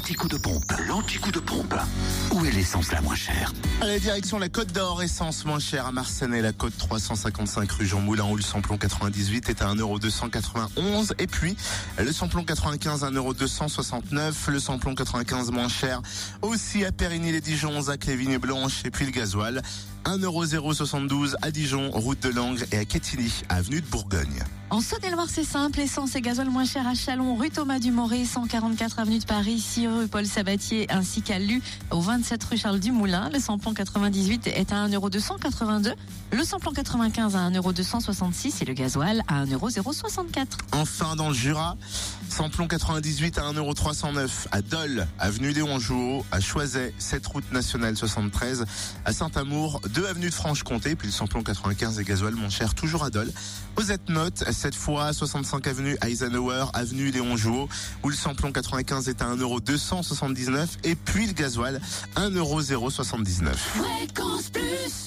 l'anti-coup de pompe. L'anti-coup de pompe. Où est l'essence la moins chère Allez, direction la Côte d'Or, essence moins chère à Marseille, la Côte 355 rue Jean Moulin où le samplon 98 est à 1,291€ et puis le samplon 95 à 1,269€, le samplon 95 moins cher aussi à Périgny-les-Dijon, Zac les Vignes Blanches et puis le gasoil 1,072€ à Dijon, route de Langres et à Quetigny, avenue de Bourgogne. En Saône-et-Loire, c'est simple. Essence et gasoil moins cher à Chalon, rue Thomas Dumoré, 144 avenue de Paris, 6 rue Paul Sabatier, ainsi qu'à Lu, au 27 rue Charles Dumoulin. Le samplon 98 est à 1,282€. Le samplon 95 à 1,266€ et le gasoil à 1,064€. Enfin, dans le Jura, samplon 98 à 1,309€ à Dole, avenue des Jouot, à Choiset, 7 route nationale 73, à Saint-Amour, 2 avenue de Franche-Comté, puis le samplon 95 et gasoil moins cher, toujours à Dole. Aux notes, cette fois 65 avenue Eisenhower, avenue Léon Jouot, où le samplon 95 est à 1,279€ et puis le gasoil 1,079€. Fréquence plus